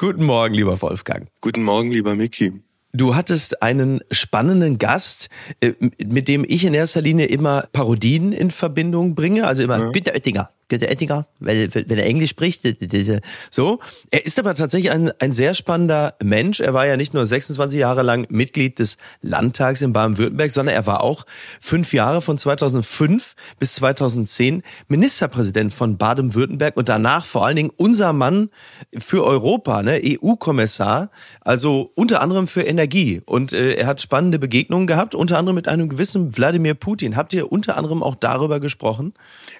Guten Morgen, lieber Wolfgang. Guten Morgen, lieber Mickey. Du hattest einen spannenden Gast, äh, mit dem ich in erster Linie immer Parodien in Verbindung bringe, also immer ja. Günter Oettinger. Günter Oettinger, weil, wenn er Englisch spricht, so. Er ist aber tatsächlich ein, ein sehr spannender Mensch. Er war ja nicht nur 26 Jahre lang Mitglied des Landtags in Baden-Württemberg, sondern er war auch fünf Jahre von 2005 bis 2010 Ministerpräsident von Baden-Württemberg und danach vor allen Dingen unser Mann für Europa, ne, EU-Kommissar, also unter anderem für Energie. Und äh, er hat spannende Begegnungen gehabt, unter anderem mit einem gewissen Wladimir Putin. Habt ihr unter anderem auch darüber gesprochen?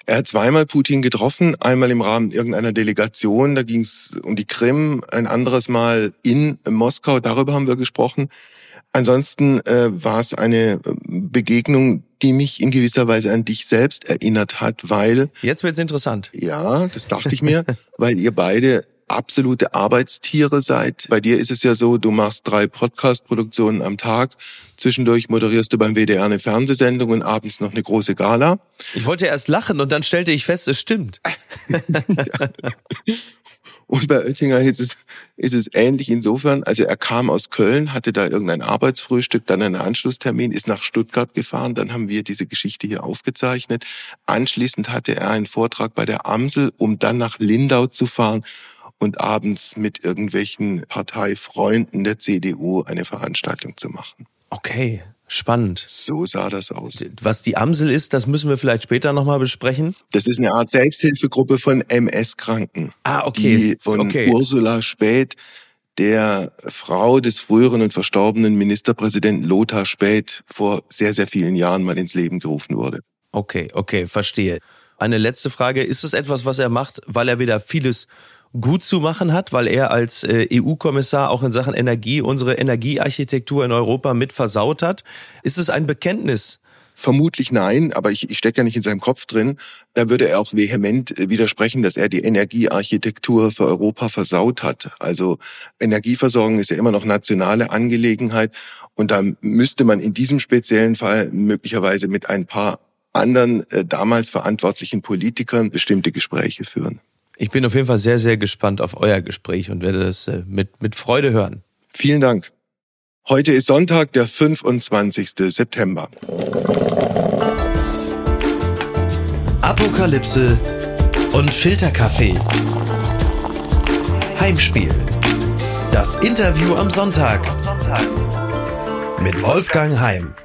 Er hat zweimal Putin getroffen, einmal im Rahmen irgendeiner Delegation, da ging es um die Krim, ein anderes Mal in Moskau, darüber haben wir gesprochen. Ansonsten äh, war es eine Begegnung, die mich in gewisser Weise an dich selbst erinnert hat, weil... Jetzt wird's interessant. Ja, das dachte ich mir, weil ihr beide absolute Arbeitstiere seid. Bei dir ist es ja so, du machst drei Podcast-Produktionen am Tag. Zwischendurch moderierst du beim WDR eine Fernsehsendung und abends noch eine große Gala. Ich wollte erst lachen und dann stellte ich fest, es stimmt. Und bei Oettinger ist es, ist es ähnlich insofern. Also er kam aus Köln, hatte da irgendein Arbeitsfrühstück, dann einen Anschlusstermin, ist nach Stuttgart gefahren. Dann haben wir diese Geschichte hier aufgezeichnet. Anschließend hatte er einen Vortrag bei der Amsel, um dann nach Lindau zu fahren und abends mit irgendwelchen Parteifreunden der CDU eine Veranstaltung zu machen. Okay, spannend. So sah das aus. Was die Amsel ist, das müssen wir vielleicht später nochmal besprechen. Das ist eine Art Selbsthilfegruppe von MS-Kranken. Ah, okay. Die von okay. Ursula Späth, der Frau des früheren und verstorbenen Ministerpräsidenten Lothar Späth vor sehr, sehr vielen Jahren mal ins Leben gerufen wurde. Okay, okay, verstehe. Eine letzte Frage. Ist es etwas, was er macht, weil er wieder vieles gut zu machen hat, weil er als äh, EU-Kommissar auch in Sachen Energie unsere Energiearchitektur in Europa mit versaut hat. Ist es ein Bekenntnis? Vermutlich nein, aber ich, ich stecke ja nicht in seinem Kopf drin. Da würde er auch vehement äh, widersprechen, dass er die Energiearchitektur für Europa versaut hat. Also Energieversorgung ist ja immer noch nationale Angelegenheit und da müsste man in diesem speziellen Fall möglicherweise mit ein paar anderen äh, damals verantwortlichen Politikern bestimmte Gespräche führen. Ich bin auf jeden Fall sehr, sehr gespannt auf euer Gespräch und werde das äh, mit, mit Freude hören. Vielen Dank. Heute ist Sonntag, der 25. September. Apokalypse und Filterkaffee. Heimspiel. Das Interview am Sonntag. Mit Wolfgang Heim.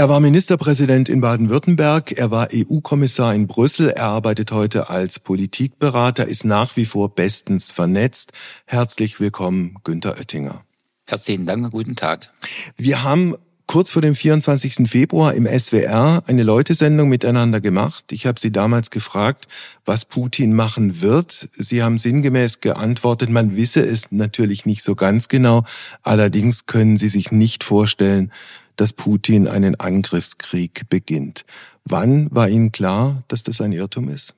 Er war Ministerpräsident in Baden-Württemberg, er war EU-Kommissar in Brüssel, er arbeitet heute als Politikberater, ist nach wie vor bestens vernetzt. Herzlich willkommen, Günter Oettinger. Herzlichen Dank, guten Tag. Wir haben kurz vor dem 24. Februar im SWR eine Leutesendung miteinander gemacht. Ich habe Sie damals gefragt, was Putin machen wird. Sie haben sinngemäß geantwortet, man wisse es natürlich nicht so ganz genau. Allerdings können Sie sich nicht vorstellen, dass Putin einen Angriffskrieg beginnt. Wann war Ihnen klar, dass das ein Irrtum ist?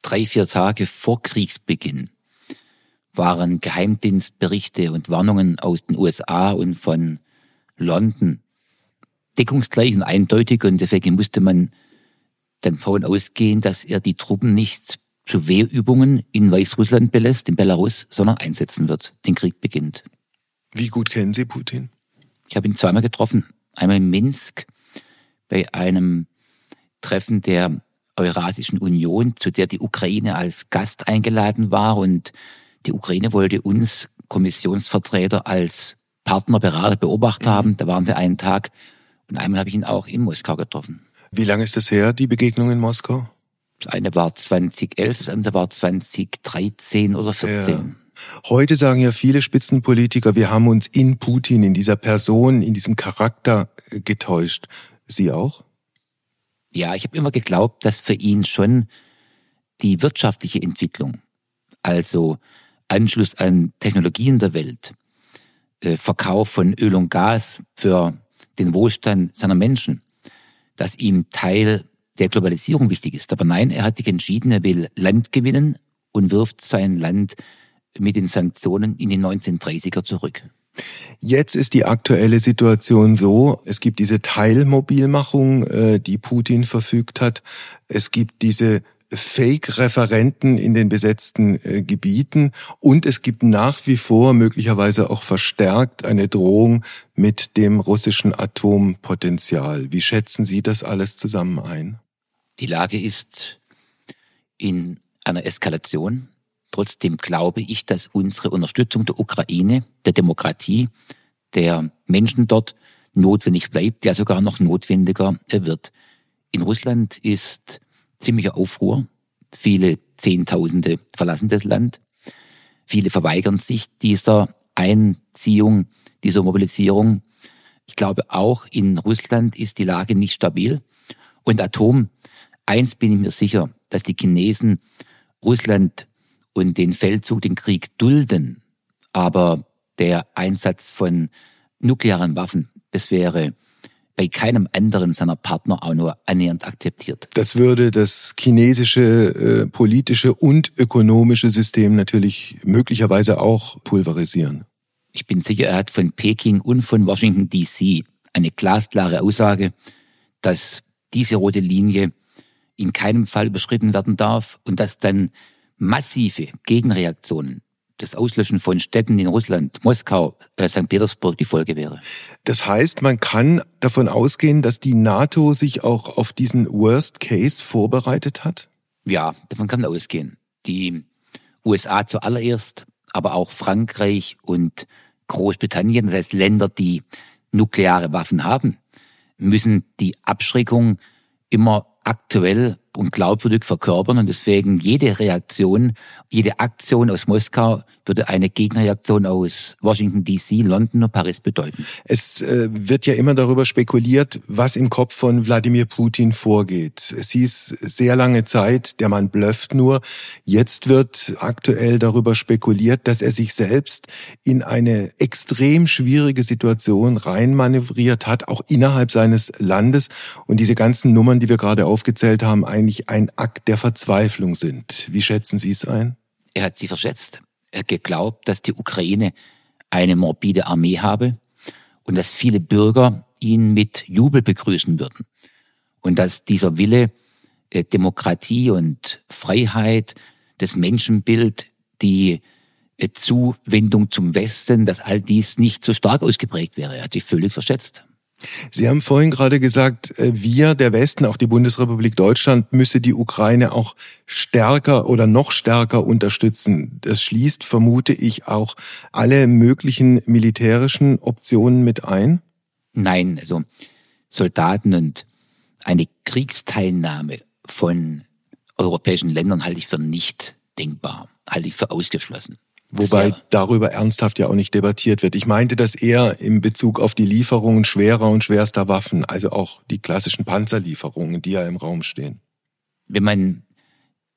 Drei, vier Tage vor Kriegsbeginn waren Geheimdienstberichte und Warnungen aus den USA und von London deckungsgleich und eindeutig und deswegen musste man dann davon ausgehen, dass er die Truppen nicht zu Wehrübungen in Weißrussland belässt, in Belarus, sondern einsetzen wird. Den Krieg beginnt. Wie gut kennen Sie Putin? Ich habe ihn zweimal getroffen. Einmal in Minsk bei einem Treffen der Eurasischen Union, zu der die Ukraine als Gast eingeladen war und die Ukraine wollte uns Kommissionsvertreter als Partner, Berater, Beobachter mhm. haben. Da waren wir einen Tag und einmal habe ich ihn auch in Moskau getroffen. Wie lange ist das her, die Begegnung in Moskau? Das eine war 2011, das andere war 2013 oder 2014. Ja. Heute sagen ja viele Spitzenpolitiker, wir haben uns in Putin, in dieser Person, in diesem Charakter äh, getäuscht. Sie auch? Ja, ich habe immer geglaubt, dass für ihn schon die wirtschaftliche Entwicklung, also Anschluss an Technologien der Welt, äh, Verkauf von Öl und Gas für den Wohlstand seiner Menschen, dass ihm Teil der Globalisierung wichtig ist. Aber nein, er hat sich entschieden, er will Land gewinnen und wirft sein Land mit den Sanktionen in die 1930er zurück. Jetzt ist die aktuelle Situation so, es gibt diese Teilmobilmachung, äh, die Putin verfügt hat. Es gibt diese Fake-Referenten in den besetzten äh, Gebieten und es gibt nach wie vor möglicherweise auch verstärkt eine Drohung mit dem russischen Atompotenzial. Wie schätzen Sie das alles zusammen ein? Die Lage ist in einer Eskalation. Trotzdem glaube ich, dass unsere Unterstützung der Ukraine, der Demokratie, der Menschen dort notwendig bleibt, ja sogar noch notwendiger wird. In Russland ist ziemlicher Aufruhr. Viele Zehntausende verlassen das Land. Viele verweigern sich dieser Einziehung, dieser Mobilisierung. Ich glaube, auch in Russland ist die Lage nicht stabil. Und Atom, eins bin ich mir sicher, dass die Chinesen Russland und den Feldzug, den Krieg dulden. Aber der Einsatz von nuklearen Waffen, das wäre bei keinem anderen seiner Partner auch nur annähernd akzeptiert. Das würde das chinesische äh, politische und ökonomische System natürlich möglicherweise auch pulverisieren. Ich bin sicher, er hat von Peking und von Washington DC eine glasklare Aussage, dass diese rote Linie in keinem Fall überschritten werden darf und dass dann massive Gegenreaktionen das Auslöschen von Städten in Russland, Moskau, äh, St. Petersburg die Folge wäre. Das heißt, man kann davon ausgehen, dass die NATO sich auch auf diesen Worst Case vorbereitet hat? Ja, davon kann man ausgehen. Die USA zuallererst, aber auch Frankreich und Großbritannien, das heißt Länder, die nukleare Waffen haben, müssen die Abschreckung immer aktuell und glaubwürdig verkörpern und deswegen jede Reaktion, jede Aktion aus Moskau würde eine Gegenreaktion aus Washington DC, London und Paris bedeuten. Es äh, wird ja immer darüber spekuliert, was im Kopf von Wladimir Putin vorgeht. Es hieß sehr lange Zeit, der Mann blöfft nur. Jetzt wird aktuell darüber spekuliert, dass er sich selbst in eine extrem schwierige Situation reinmanövriert hat, auch innerhalb seines Landes und diese ganzen Nummern, die wir gerade aufgezählt haben, eigentlich ein Akt der Verzweiflung sind. Wie schätzen Sie es ein? Er hat sie verschätzt. Er geglaubt, dass die Ukraine eine morbide Armee habe und dass viele Bürger ihn mit Jubel begrüßen würden. Und dass dieser Wille, äh, Demokratie und Freiheit, das Menschenbild, die äh, Zuwendung zum Westen, dass all dies nicht so stark ausgeprägt wäre. Er hat sich völlig verschätzt. Sie haben vorhin gerade gesagt, äh, wir, der Westen, auch die Bundesrepublik Deutschland, müsse die Ukraine auch stärker oder noch stärker unterstützen. Das schließt, vermute ich, auch alle möglichen militärischen Optionen mit ein? Nein, also Soldaten und eine Kriegsteilnahme von europäischen Ländern halte ich für nicht denkbar, halte ich für ausgeschlossen. Wobei ja. darüber ernsthaft ja auch nicht debattiert wird. Ich meinte das eher in Bezug auf die Lieferungen schwerer und schwerster Waffen, also auch die klassischen Panzerlieferungen, die ja im Raum stehen. Wenn man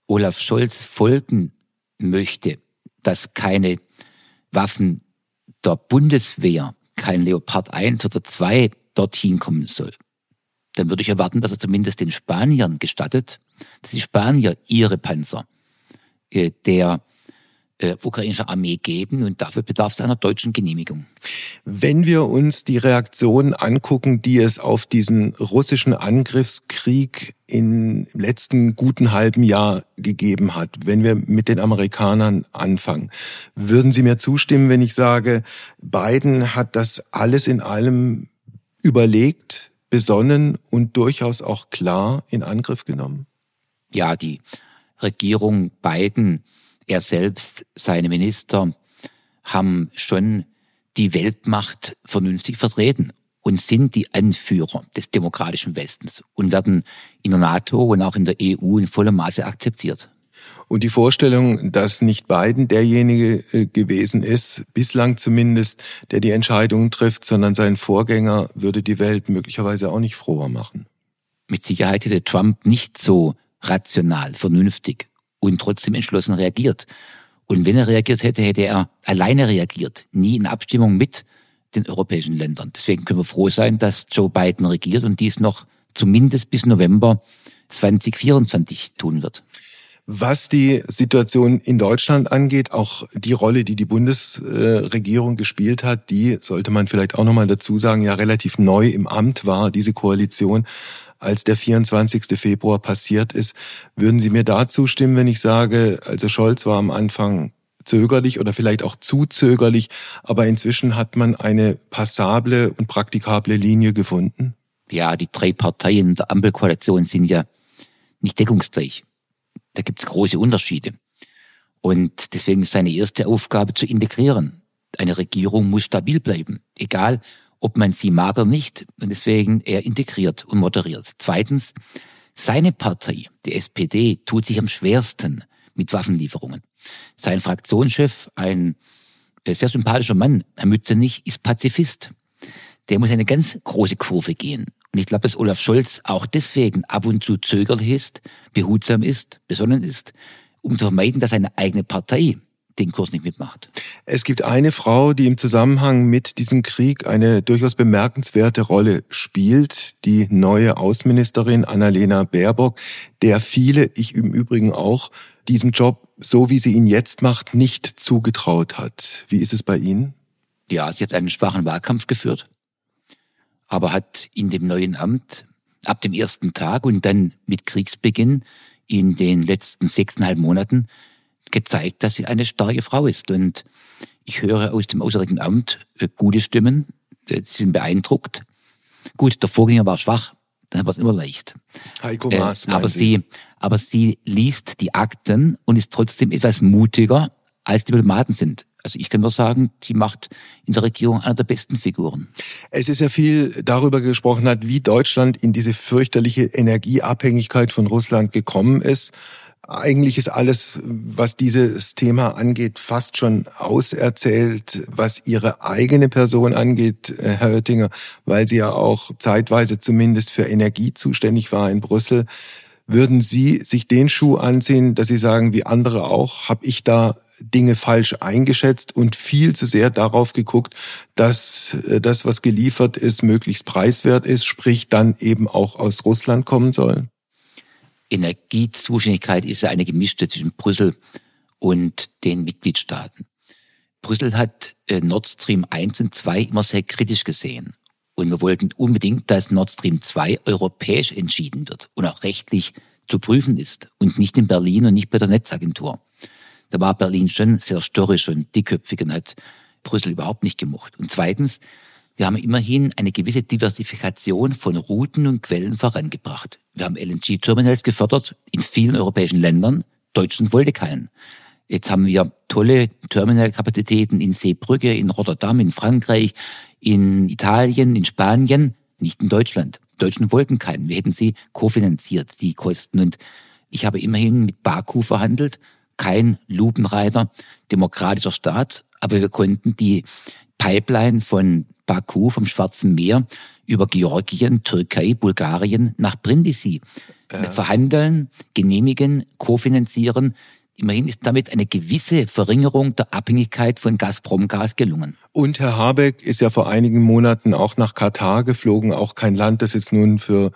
Olaf Scholz folgen möchte, dass keine Waffen der Bundeswehr, kein Leopard 1 oder 2 dorthin kommen soll, dann würde ich erwarten, dass er zumindest den Spaniern gestattet, dass die Spanier ihre Panzer äh, der äh, ukrainischer Armee geben und dafür bedarf es einer deutschen Genehmigung. Wenn wir uns die Reaktionen angucken, die es auf diesen russischen Angriffskrieg im letzten guten halben Jahr gegeben hat, wenn wir mit den Amerikanern anfangen, würden Sie mir zustimmen, wenn ich sage, Biden hat das alles in allem überlegt, besonnen und durchaus auch klar in Angriff genommen? Ja, die Regierung Biden er selbst, seine Minister haben schon die Weltmacht vernünftig vertreten und sind die Anführer des demokratischen Westens und werden in der NATO und auch in der EU in vollem Maße akzeptiert. Und die Vorstellung, dass nicht Biden derjenige äh, gewesen ist, bislang zumindest, der die Entscheidungen trifft, sondern sein Vorgänger, würde die Welt möglicherweise auch nicht froher machen. Mit Sicherheit hätte Trump nicht so rational, vernünftig und trotzdem entschlossen reagiert. Und wenn er reagiert hätte, hätte er alleine reagiert, nie in Abstimmung mit den europäischen Ländern. Deswegen können wir froh sein, dass Joe Biden regiert und dies noch zumindest bis November 2024 tun wird. Was die Situation in Deutschland angeht, auch die Rolle, die die Bundesregierung gespielt hat, die sollte man vielleicht auch nochmal dazu sagen, ja relativ neu im Amt war, diese Koalition als der 24. Februar passiert ist. Würden Sie mir da zustimmen, wenn ich sage, also Scholz war am Anfang zögerlich oder vielleicht auch zu zögerlich, aber inzwischen hat man eine passable und praktikable Linie gefunden? Ja, die drei Parteien der Ampelkoalition sind ja nicht deckungsgleich. Da gibt es große Unterschiede. Und deswegen ist seine erste Aufgabe zu integrieren. Eine Regierung muss stabil bleiben, egal ob man sie mag oder nicht. Und deswegen er integriert und moderiert. Zweitens, seine Partei, die SPD, tut sich am schwersten mit Waffenlieferungen. Sein Fraktionschef, ein äh, sehr sympathischer Mann, Herr Mützenich, ist Pazifist. Der muss eine ganz große Kurve gehen. Und ich glaube, dass Olaf Scholz auch deswegen ab und zu zögerlich ist, behutsam ist, besonnen ist, um zu vermeiden, dass seine eigene Partei den Kurs nicht mitmacht. Es gibt eine Frau, die im Zusammenhang mit diesem Krieg eine durchaus bemerkenswerte Rolle spielt, die neue Außenministerin Annalena Baerbock, der viele, ich im Übrigen auch, diesem Job, so wie sie ihn jetzt macht, nicht zugetraut hat. Wie ist es bei Ihnen? Ja, sie hat einen schwachen Wahlkampf geführt, aber hat in dem neuen Amt ab dem ersten Tag und dann mit Kriegsbeginn in den letzten sechseinhalb Monaten gezeigt, dass sie eine starke Frau ist. Und ich höre aus dem Auswärtigen Amt äh, gute Stimmen, äh, sie sind beeindruckt. Gut, der Vorgänger war schwach, dann war es immer leicht. Heiko äh, Maas, äh, aber sie, aber sie liest die Akten und ist trotzdem etwas mutiger, als Diplomaten sind. Also ich kann nur sagen, die macht in der Regierung einer der besten Figuren. Es ist ja viel darüber gesprochen hat, wie Deutschland in diese fürchterliche Energieabhängigkeit von Russland gekommen ist. Eigentlich ist alles, was dieses Thema angeht, fast schon auserzählt, was Ihre eigene Person angeht, äh, Herr Oettinger, weil Sie ja auch zeitweise zumindest für Energie zuständig war in Brüssel. Würden Sie sich den Schuh anziehen, dass Sie sagen, wie andere auch, habe ich da Dinge falsch eingeschätzt und viel zu sehr darauf geguckt, dass äh, das, was geliefert ist, möglichst preiswert ist, sprich dann eben auch aus Russland kommen soll? Energiezuständigkeit ist ja eine gemischte zwischen Brüssel und den Mitgliedstaaten. Brüssel hat äh, Nord Stream 1 und 2 immer sehr kritisch gesehen. Und wir wollten unbedingt, dass Nord Stream 2 europäisch entschieden wird und auch rechtlich zu prüfen ist und nicht in Berlin und nicht bei der Netzagentur. Da war Berlin schon sehr störrisch und dickköpfig und hat Brüssel überhaupt nicht gemocht. Und zweitens, wir haben immerhin eine gewisse Diversifikation von Routen und Quellen vorangebracht. Wir haben LNG-Terminals gefördert in vielen europäischen Ländern. Deutschland wollte keinen. Jetzt haben wir tolle Terminalkapazitäten in Seebrücke, in Rotterdam, in Frankreich, in Italien, in Spanien, nicht in Deutschland. Deutschen wollten keinen. Wir hätten sie kofinanziert, die Kosten. Und ich habe immerhin mit Baku verhandelt. Kein Lupenreiter, demokratischer Staat. Aber wir konnten die Pipeline von Baku vom Schwarzen Meer über Georgien, Türkei, Bulgarien nach Brindisi äh. verhandeln, genehmigen, kofinanzieren. Immerhin ist damit eine gewisse Verringerung der Abhängigkeit von Gazprom-Gas gelungen. Und Herr Habeck ist ja vor einigen Monaten auch nach Katar geflogen, auch kein Land, das jetzt nun für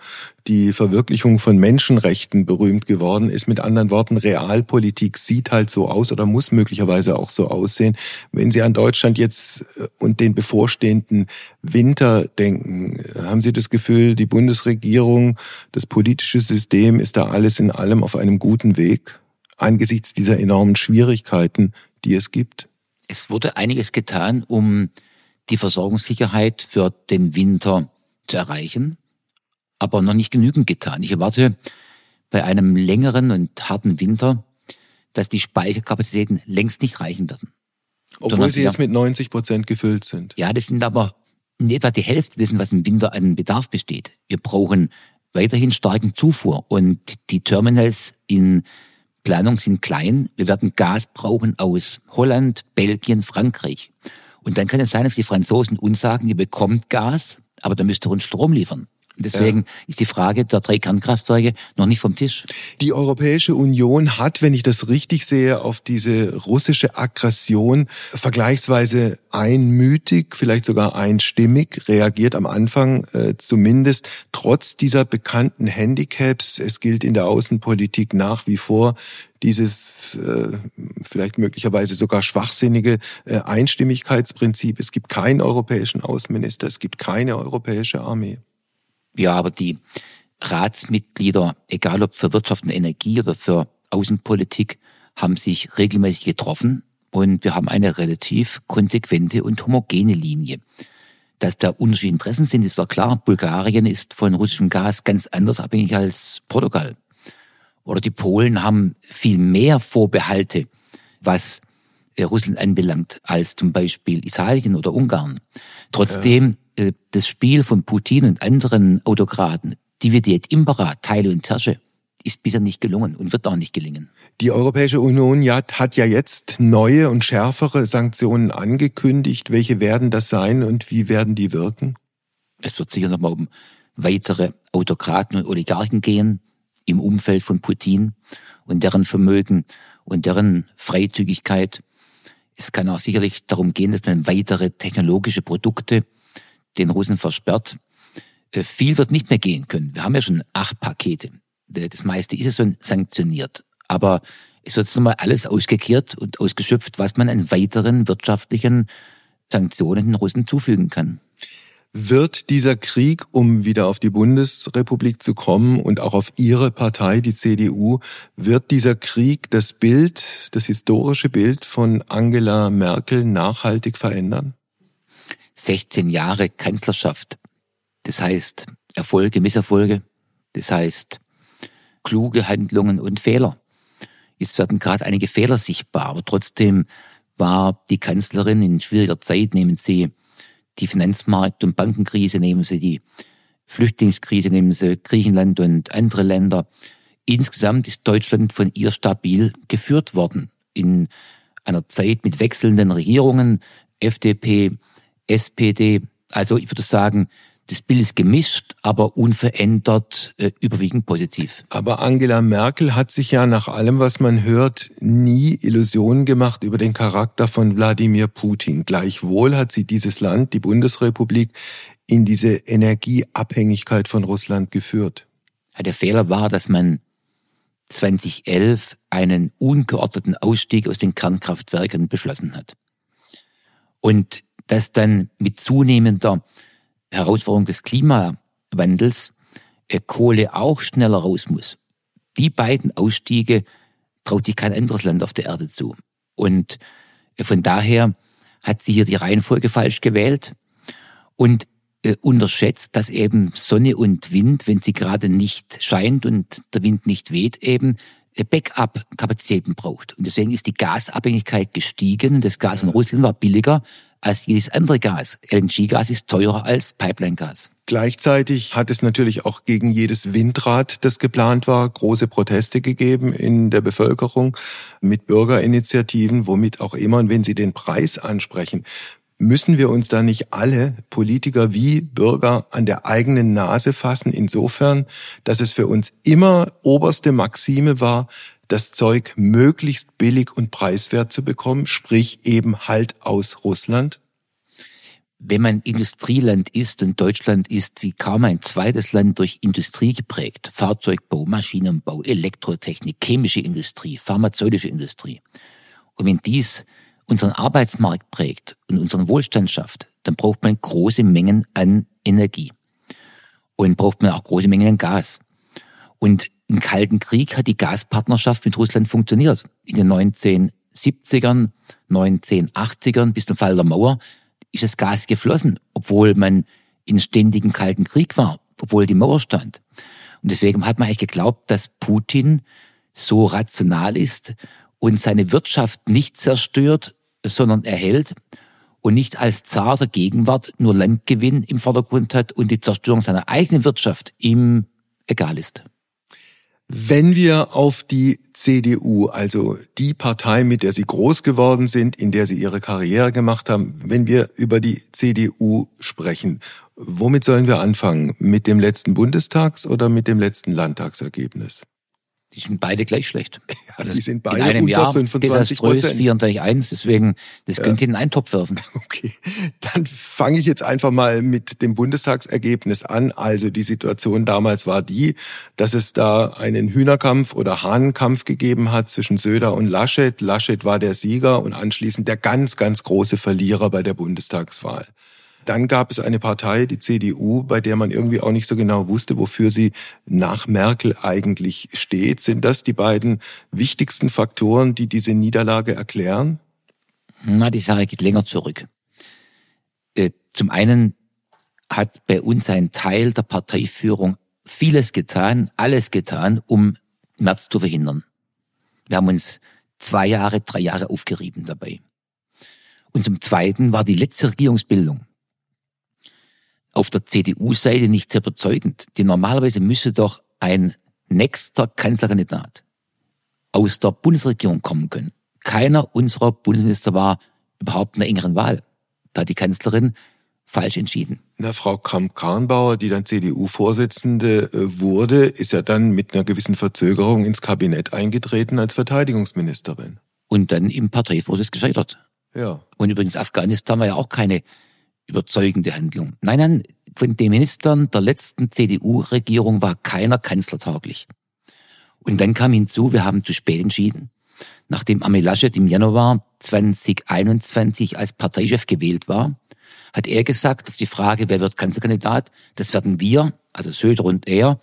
die Verwirklichung von Menschenrechten berühmt geworden ist. Mit anderen Worten, Realpolitik sieht halt so aus oder muss möglicherweise auch so aussehen. Wenn Sie an Deutschland jetzt äh, und den bevorstehenden Winter denken, haben Sie das Gefühl, die Bundesregierung, das politische System ist da alles in allem auf einem guten Weg? Angesichts dieser enormen Schwierigkeiten, die es gibt? Es wurde einiges getan, um die Versorgungssicherheit für den Winter zu erreichen, aber noch nicht genügend getan. Ich erwarte bei einem längeren und harten Winter, dass die Speicherkapazitäten längst nicht reichen werden. Obwohl sie jetzt mit 90 Prozent gefüllt sind. Ja, das sind aber in etwa die Hälfte dessen, was im Winter an Bedarf besteht. Wir brauchen weiterhin starken Zufuhr und die Terminals in Planungen sind klein. Wir werden Gas brauchen aus Holland, Belgien, Frankreich. Und dann kann es sein, dass die Franzosen uns sagen, ihr bekommt Gas, aber dann müsst ihr uns Strom liefern. Deswegen ja. ist die Frage der drei Kernkraftwerke noch nicht vom Tisch. Die Europäische Union hat, wenn ich das richtig sehe, auf diese russische Aggression vergleichsweise einmütig, vielleicht sogar einstimmig reagiert am Anfang äh, zumindest, trotz dieser bekannten Handicaps. Es gilt in der Außenpolitik nach wie vor dieses äh, vielleicht möglicherweise sogar schwachsinnige äh, Einstimmigkeitsprinzip. Es gibt keinen europäischen Außenminister, es gibt keine europäische Armee. Ja, aber die Ratsmitglieder, egal ob für Wirtschaft und Energie oder für Außenpolitik, haben sich regelmäßig getroffen und wir haben eine relativ konsequente und homogene Linie. Dass da unterschiedliche Interessen sind, ist doch klar. Bulgarien ist von russischem Gas ganz anders abhängig als Portugal. Oder die Polen haben viel mehr Vorbehalte, was äh, Russland anbelangt, als zum Beispiel Italien oder Ungarn. Trotzdem, ja. Äh, das Spiel von Putin und anderen Autokraten, Divide et Impera, Teile und Herrsche, ist bisher nicht gelungen und wird auch nicht gelingen. Die Europäische Union hat ja jetzt neue und schärfere Sanktionen angekündigt. Welche werden das sein und wie werden die wirken? Es wird sicher nochmal um weitere Autokraten und Oligarchen gehen im Umfeld von Putin und deren Vermögen und deren Freizügigkeit. Es kann auch sicherlich darum gehen, dass man weitere technologische Produkte den Russen versperrt. Äh, viel wird nicht mehr gehen können. Wir haben ja schon acht Pakete. Das meiste ist es schon sanktioniert. Aber es wird nochmal alles ausgekehrt und ausgeschöpft, was man an weiteren wirtschaftlichen Sanktionen den Russen zufügen kann. Wird dieser Krieg, um wieder auf die Bundesrepublik zu kommen und auch auf Ihre Partei, die CDU, wird dieser Krieg das Bild, das historische Bild von Angela Merkel nachhaltig verändern? 16 Jahre Kanzlerschaft. Das heißt Erfolge, Misserfolge. Das heißt kluge Handlungen und Fehler. Jetzt werden gerade einige Fehler sichtbar, aber trotzdem war die Kanzlerin in schwieriger Zeit, nehmen Sie die Finanzmarkt- und Bankenkrise, nehmen Sie die Flüchtlingskrise, nehmen Sie Griechenland und andere Länder. Insgesamt ist Deutschland von ihr stabil geführt worden. In einer Zeit mit wechselnden Regierungen, FDP, SPD. Also ich würde sagen, das Bild ist gemischt, aber unverändert, äh, überwiegend positiv. Aber Angela Merkel hat sich ja nach allem, was man hört, nie Illusionen gemacht über den Charakter von Wladimir Putin. Gleichwohl hat sie dieses Land, die Bundesrepublik, in diese Energieabhängigkeit von Russland geführt. Der Fehler war, dass man 2011 einen ungeordneten Ausstieg aus den Kernkraftwerken beschlossen hat. Und dass dann mit zunehmender Herausforderung des Klimawandels äh, Kohle auch schneller raus muss. Die beiden Ausstiege traut sich kein anderes Land auf der Erde zu. Und äh, von daher hat sie hier die Reihenfolge falsch gewählt und äh, unterschätzt, dass eben Sonne und Wind, wenn sie gerade nicht scheint und der Wind nicht weht, eben äh, Backup-Kapazitäten braucht. Und deswegen ist die Gasabhängigkeit gestiegen. Das Gas in Russland war billiger als jedes andere Gas. LNG-Gas ist teurer als Pipeline-Gas. Gleichzeitig hat es natürlich auch gegen jedes Windrad, das geplant war, große Proteste gegeben in der Bevölkerung mit Bürgerinitiativen, womit auch immer, und wenn Sie den Preis ansprechen, müssen wir uns da nicht alle, Politiker wie Bürger, an der eigenen Nase fassen, insofern, dass es für uns immer oberste Maxime war, das Zeug möglichst billig und preiswert zu bekommen, sprich eben halt aus Russland? Wenn man Industrieland ist und Deutschland ist wie kaum ein zweites Land durch Industrie geprägt, Fahrzeugbau, Maschinenbau, Elektrotechnik, chemische Industrie, pharmazeutische Industrie. Und wenn dies unseren Arbeitsmarkt prägt und unseren Wohlstand schafft, dann braucht man große Mengen an Energie. Und braucht man auch große Mengen an Gas. Und im Kalten Krieg hat die Gaspartnerschaft mit Russland funktioniert. In den 1970ern, 1980ern bis zum Fall der Mauer ist das Gas geflossen, obwohl man in ständigen Kalten Krieg war, obwohl die Mauer stand. Und deswegen hat man eigentlich geglaubt, dass Putin so rational ist und seine Wirtschaft nicht zerstört, sondern erhält und nicht als Zar der Gegenwart nur Landgewinn im Vordergrund hat und die Zerstörung seiner eigenen Wirtschaft ihm egal ist. Wenn wir auf die CDU, also die Partei, mit der Sie groß geworden sind, in der Sie Ihre Karriere gemacht haben, wenn wir über die CDU sprechen, womit sollen wir anfangen? Mit dem letzten Bundestags- oder mit dem letzten Landtagsergebnis? Die sind beide gleich schlecht. Ja, die sind beide in einem unter Jahr 25 Prozent. 24,1, deswegen, das können Sie in einen Topf werfen. Okay, dann fange ich jetzt einfach mal mit dem Bundestagsergebnis an. Also die Situation damals war die, dass es da einen Hühnerkampf oder Hahnenkampf gegeben hat zwischen Söder und Laschet. Laschet war der Sieger und anschließend der ganz, ganz große Verlierer bei der Bundestagswahl. Dann gab es eine Partei, die CDU, bei der man irgendwie auch nicht so genau wusste, wofür sie nach Merkel eigentlich steht. Sind das die beiden wichtigsten Faktoren, die diese Niederlage erklären? Na, die Sache geht länger zurück. Äh, zum einen hat bei uns ein Teil der Parteiführung vieles getan, alles getan, um März zu verhindern. Wir haben uns zwei Jahre, drei Jahre aufgerieben dabei. Und zum Zweiten war die letzte Regierungsbildung auf der CDU-Seite nicht sehr überzeugend. Die normalerweise müsse doch ein nächster Kanzlerkandidat aus der Bundesregierung kommen können. Keiner unserer Bundesminister war überhaupt in der engeren Wahl. Da hat die Kanzlerin falsch entschieden. Na, Frau Kramp-Karrenbauer, die dann CDU-Vorsitzende äh, wurde, ist ja dann mit einer gewissen Verzögerung ins Kabinett eingetreten als Verteidigungsministerin. Und dann im Parteivorsitz gescheitert. Ja. Und übrigens Afghanistan war ja auch keine überzeugende Handlung. Nein, nein, von den Ministern der letzten CDU-Regierung war keiner kanzlertauglich. Und dann kam hinzu, wir haben zu spät entschieden. Nachdem Armin Laschet im Januar 2021 als Parteichef gewählt war, hat er gesagt, auf die Frage, wer wird Kanzlerkandidat, das werden wir, also Söder und er,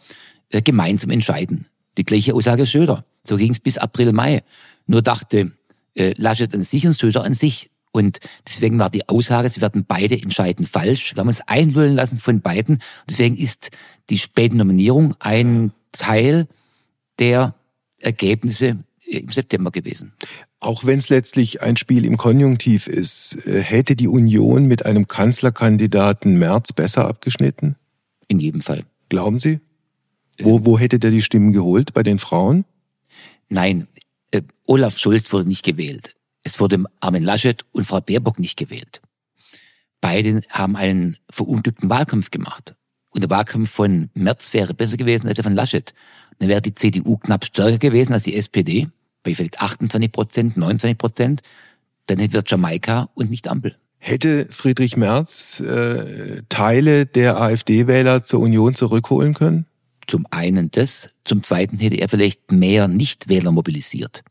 äh, gemeinsam entscheiden. Die gleiche Aussage Söder. So ging es bis April, Mai. Nur dachte äh, Laschet an sich und Söder an sich. Und deswegen war die Aussage, sie werden beide entscheiden falsch. Wir haben uns einlullen lassen von beiden. Deswegen ist die späte Nominierung ein Teil der Ergebnisse im September gewesen. Auch wenn es letztlich ein Spiel im Konjunktiv ist, äh, hätte die Union mit einem Kanzlerkandidaten März besser abgeschnitten? In jedem Fall. Glauben Sie? Wo, wo hätte der die Stimmen geholt? Bei den Frauen? Nein, äh, Olaf Scholz wurde nicht gewählt. Es wurde Armin Laschet und Frau Baerbock nicht gewählt. Beide haben einen verunglückten Wahlkampf gemacht. Und der Wahlkampf von Merz wäre besser gewesen als der von Laschet. Dann wäre die CDU knapp stärker gewesen als die SPD, bei vielleicht 28 Prozent, 29 Prozent. Dann hätten wir Jamaika und nicht Ampel. Hätte Friedrich Merz äh, Teile der AfD-Wähler zur Union zurückholen können? Zum einen das, zum zweiten hätte er vielleicht mehr Nichtwähler mobilisiert.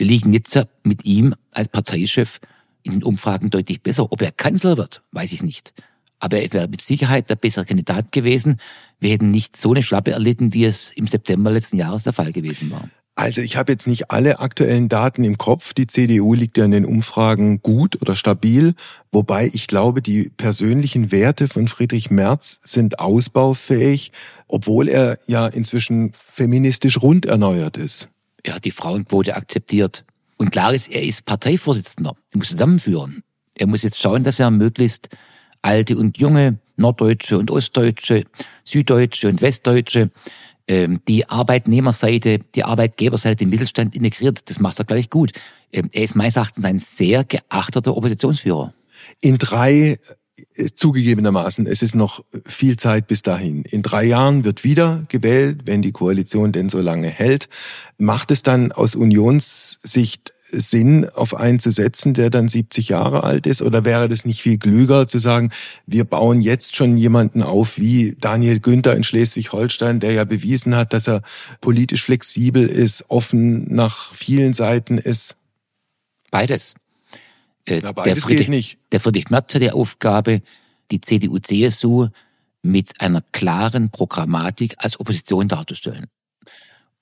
Wir liegen jetzt mit ihm als Parteichef in den Umfragen deutlich besser. Ob er Kanzler wird, weiß ich nicht. Aber er wäre mit Sicherheit der bessere Kandidat gewesen. Wir hätten nicht so eine Schlappe erlitten, wie es im September letzten Jahres der Fall gewesen war. Also ich habe jetzt nicht alle aktuellen Daten im Kopf. Die CDU liegt ja in den Umfragen gut oder stabil, wobei ich glaube, die persönlichen Werte von Friedrich Merz sind ausbaufähig, obwohl er ja inzwischen feministisch rund erneuert ist er hat die Frauenquote akzeptiert. Und klar ist, er ist Parteivorsitzender. Er muss zusammenführen. Er muss jetzt schauen, dass er möglichst alte und junge, Norddeutsche und Ostdeutsche, Süddeutsche und Westdeutsche, ähm, die Arbeitnehmerseite, die Arbeitgeberseite, den Mittelstand integriert. Das macht er gleich gut. Ähm, er ist meines Erachtens ein sehr geachteter Oppositionsführer. In drei zugegebenermaßen, es ist noch viel Zeit bis dahin. In drei Jahren wird wieder gewählt, wenn die Koalition denn so lange hält. Macht es dann aus Unionssicht Sinn, auf einen zu setzen, der dann 70 Jahre alt ist? Oder wäre das nicht viel klüger zu sagen, wir bauen jetzt schon jemanden auf wie Daniel Günther in Schleswig-Holstein, der ja bewiesen hat, dass er politisch flexibel ist, offen nach vielen Seiten ist? Beides. Äh, Na, der, Friedrich, nicht. der Friedrich Merz hat die Aufgabe, die CDU-CSU mit einer klaren Programmatik als Opposition darzustellen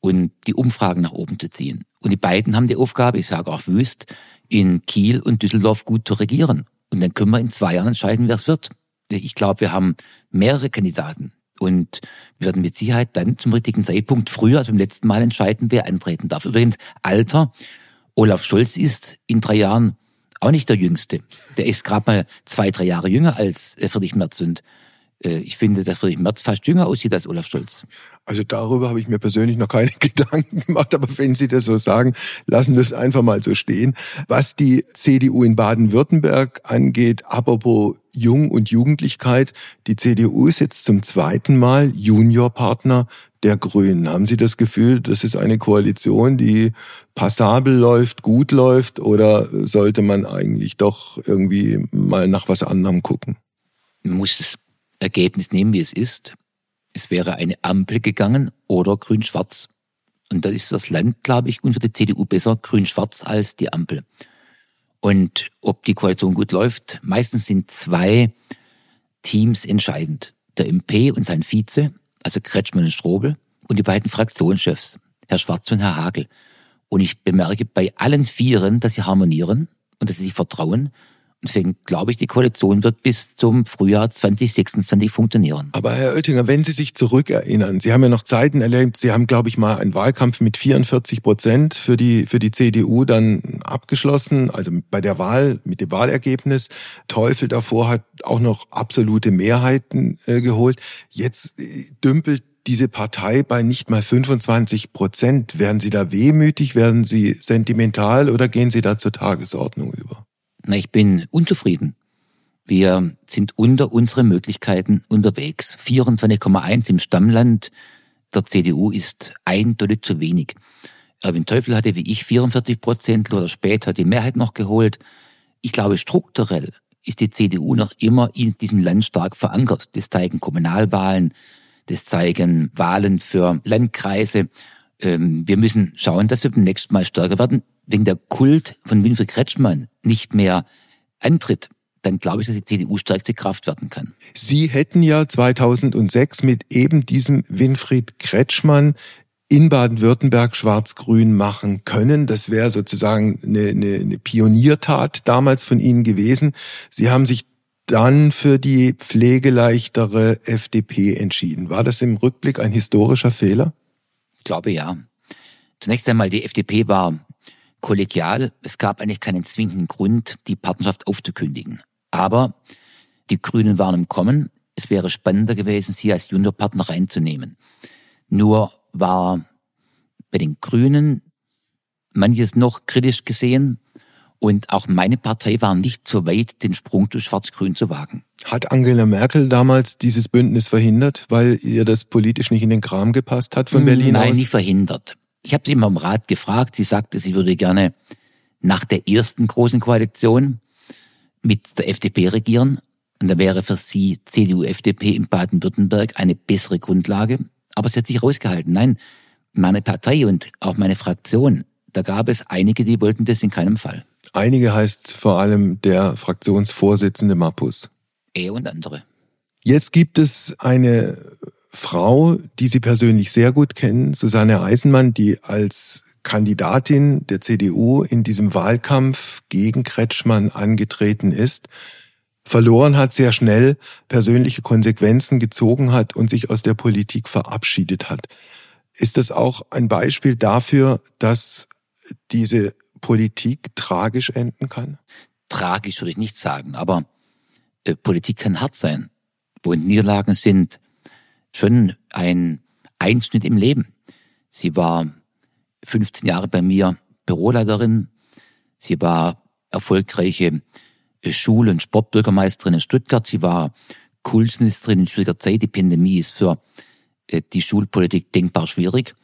und die Umfragen nach oben zu ziehen. Und die beiden haben die Aufgabe, ich sage auch wüst, in Kiel und Düsseldorf gut zu regieren. Und dann können wir in zwei Jahren entscheiden, wer es wird. Ich glaube, wir haben mehrere Kandidaten. Und wir werden mit Sicherheit dann zum richtigen Zeitpunkt früher als beim letzten Mal entscheiden, wer antreten darf. Übrigens, Alter, Olaf Scholz ist in drei Jahren auch nicht der Jüngste. Der ist gerade mal zwei, drei Jahre jünger als äh, Friedrich Merz und äh, ich finde, dass Friedrich Merz fast jünger aussieht als Olaf Scholz. Also darüber habe ich mir persönlich noch keine Gedanken gemacht, aber wenn Sie das so sagen, lassen wir es einfach mal so stehen. Was die CDU in Baden-Württemberg angeht, apropos Jung und Jugendlichkeit, die CDU ist jetzt zum zweiten Mal Juniorpartner der Grünen. Haben Sie das Gefühl, das ist eine Koalition, die passabel läuft, gut läuft, oder sollte man eigentlich doch irgendwie mal nach was anderem gucken? Man muss das Ergebnis nehmen, wie es ist. Es wäre eine Ampel gegangen oder grün-schwarz. Und da ist das Land, glaube ich, für die CDU besser grün-schwarz als die Ampel. Und ob die Koalition gut läuft, meistens sind zwei Teams entscheidend. Der MP und sein Vize, also Kretschmann und Strobel, und die beiden Fraktionschefs, Herr Schwarz und Herr Hagel. Und ich bemerke bei allen Vieren, dass sie harmonieren und dass sie sich vertrauen Deswegen glaube ich, die Koalition wird bis zum Frühjahr 2026 funktionieren. Aber Herr Oettinger, wenn Sie sich zurückerinnern, Sie haben ja noch Zeiten erlebt, Sie haben, glaube ich, mal einen Wahlkampf mit 44 Prozent für die, für die CDU dann abgeschlossen, also bei der Wahl, mit dem Wahlergebnis. Teufel davor hat auch noch absolute Mehrheiten äh, geholt. Jetzt äh, dümpelt diese Partei bei nicht mal 25 Prozent. Werden Sie da wehmütig, werden Sie sentimental oder gehen Sie da zur Tagesordnung über? Na, ich bin unzufrieden. Wir sind unter unsere Möglichkeiten unterwegs. 24,1 im Stammland der CDU ist eindeutig zu wenig. Erwin Teufel hatte wie ich 44 Prozent, oder später die Mehrheit noch geholt. Ich glaube, strukturell ist die CDU noch immer in diesem Land stark verankert. Das zeigen Kommunalwahlen, das zeigen Wahlen für Landkreise. Ähm, wir müssen schauen, dass wir beim nächsten Mal stärker werden wenn der Kult von Winfried Kretschmann nicht mehr antritt, dann glaube ich, dass die CDU stärkste Kraft werden kann. Sie hätten ja 2006 mit eben diesem Winfried Kretschmann in Baden-Württemberg schwarz-grün machen können. Das wäre sozusagen eine, eine, eine Pioniertat damals von Ihnen gewesen. Sie haben sich dann für die pflegeleichtere FDP entschieden. War das im Rückblick ein historischer Fehler? Ich glaube ja. Zunächst einmal, die FDP war kollegial. Es gab eigentlich keinen zwingenden Grund, die Partnerschaft aufzukündigen. Aber die Grünen waren im Kommen. Es wäre spannender gewesen, sie als Juniorpartner reinzunehmen. Nur war bei den Grünen manches noch kritisch gesehen und auch meine Partei war nicht so weit, den Sprung zu Schwarz-Grün zu wagen. Hat Angela Merkel damals dieses Bündnis verhindert, weil ihr das politisch nicht in den Kram gepasst hat von Berlin Nein, aus? nicht verhindert. Ich habe sie immer im Rat gefragt. Sie sagte, sie würde gerne nach der ersten großen Koalition mit der FDP regieren. Und da wäre für sie CDU-FDP in Baden-Württemberg eine bessere Grundlage. Aber sie hat sich rausgehalten. Nein, meine Partei und auch meine Fraktion, da gab es einige, die wollten das in keinem Fall. Einige heißt vor allem der Fraktionsvorsitzende Mappus. Er und andere. Jetzt gibt es eine Frau, die Sie persönlich sehr gut kennen, Susanne Eisenmann, die als Kandidatin der CDU in diesem Wahlkampf gegen Kretschmann angetreten ist, verloren hat, sehr schnell persönliche Konsequenzen gezogen hat und sich aus der Politik verabschiedet hat. Ist das auch ein Beispiel dafür, dass diese Politik tragisch enden kann? Tragisch würde ich nicht sagen, aber äh, Politik kann hart sein. Wo Niederlagen sind, schon ein Einschnitt im Leben. Sie war 15 Jahre bei mir Büroleiterin. Sie war erfolgreiche Schul- und Sportbürgermeisterin in Stuttgart. Sie war Kultusministerin in schwieriger Zeit. Die Pandemie ist für äh, die Schulpolitik denkbar schwierig.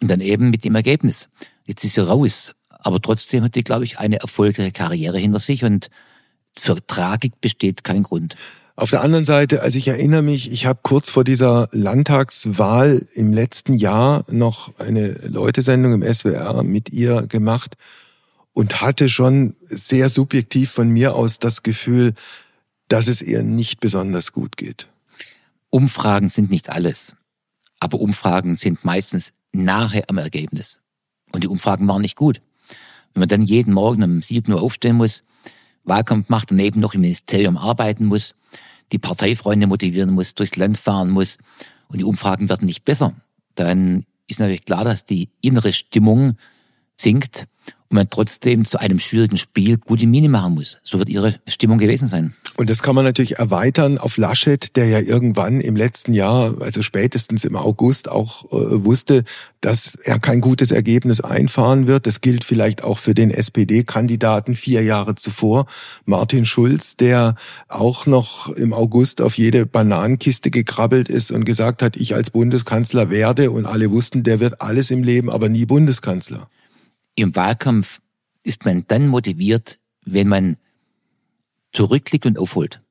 Und dann eben mit dem Ergebnis. Jetzt ist sie raus. Aber trotzdem hat sie, glaube ich, eine erfolgreiche Karriere hinter sich und für Tragik besteht kein Grund. Auf der anderen Seite, also ich erinnere mich, ich habe kurz vor dieser Landtagswahl im letzten Jahr noch eine Leutesendung im SWR mit ihr gemacht und hatte schon sehr subjektiv von mir aus das Gefühl, dass es ihr nicht besonders gut geht. Umfragen sind nicht alles, aber Umfragen sind meistens nahe am Ergebnis. Und die Umfragen waren nicht gut. Wenn man dann jeden Morgen um 7 Uhr aufstehen muss, Wahlkampf macht, daneben noch im Ministerium arbeiten muss, die Parteifreunde motivieren muss, durchs Land fahren muss und die Umfragen werden nicht besser, dann ist natürlich klar, dass die innere Stimmung sinkt man trotzdem zu einem schwierigen Spiel gute Miene machen muss. So wird ihre Stimmung gewesen sein. Und das kann man natürlich erweitern auf Laschet, der ja irgendwann im letzten Jahr, also spätestens im August auch äh, wusste, dass er kein gutes Ergebnis einfahren wird. Das gilt vielleicht auch für den SPD-Kandidaten vier Jahre zuvor, Martin Schulz, der auch noch im August auf jede Bananenkiste gekrabbelt ist und gesagt hat, ich als Bundeskanzler werde und alle wussten, der wird alles im Leben, aber nie Bundeskanzler. Im Wahlkampf ist man dann motiviert, wenn man zurückliegt und aufholt.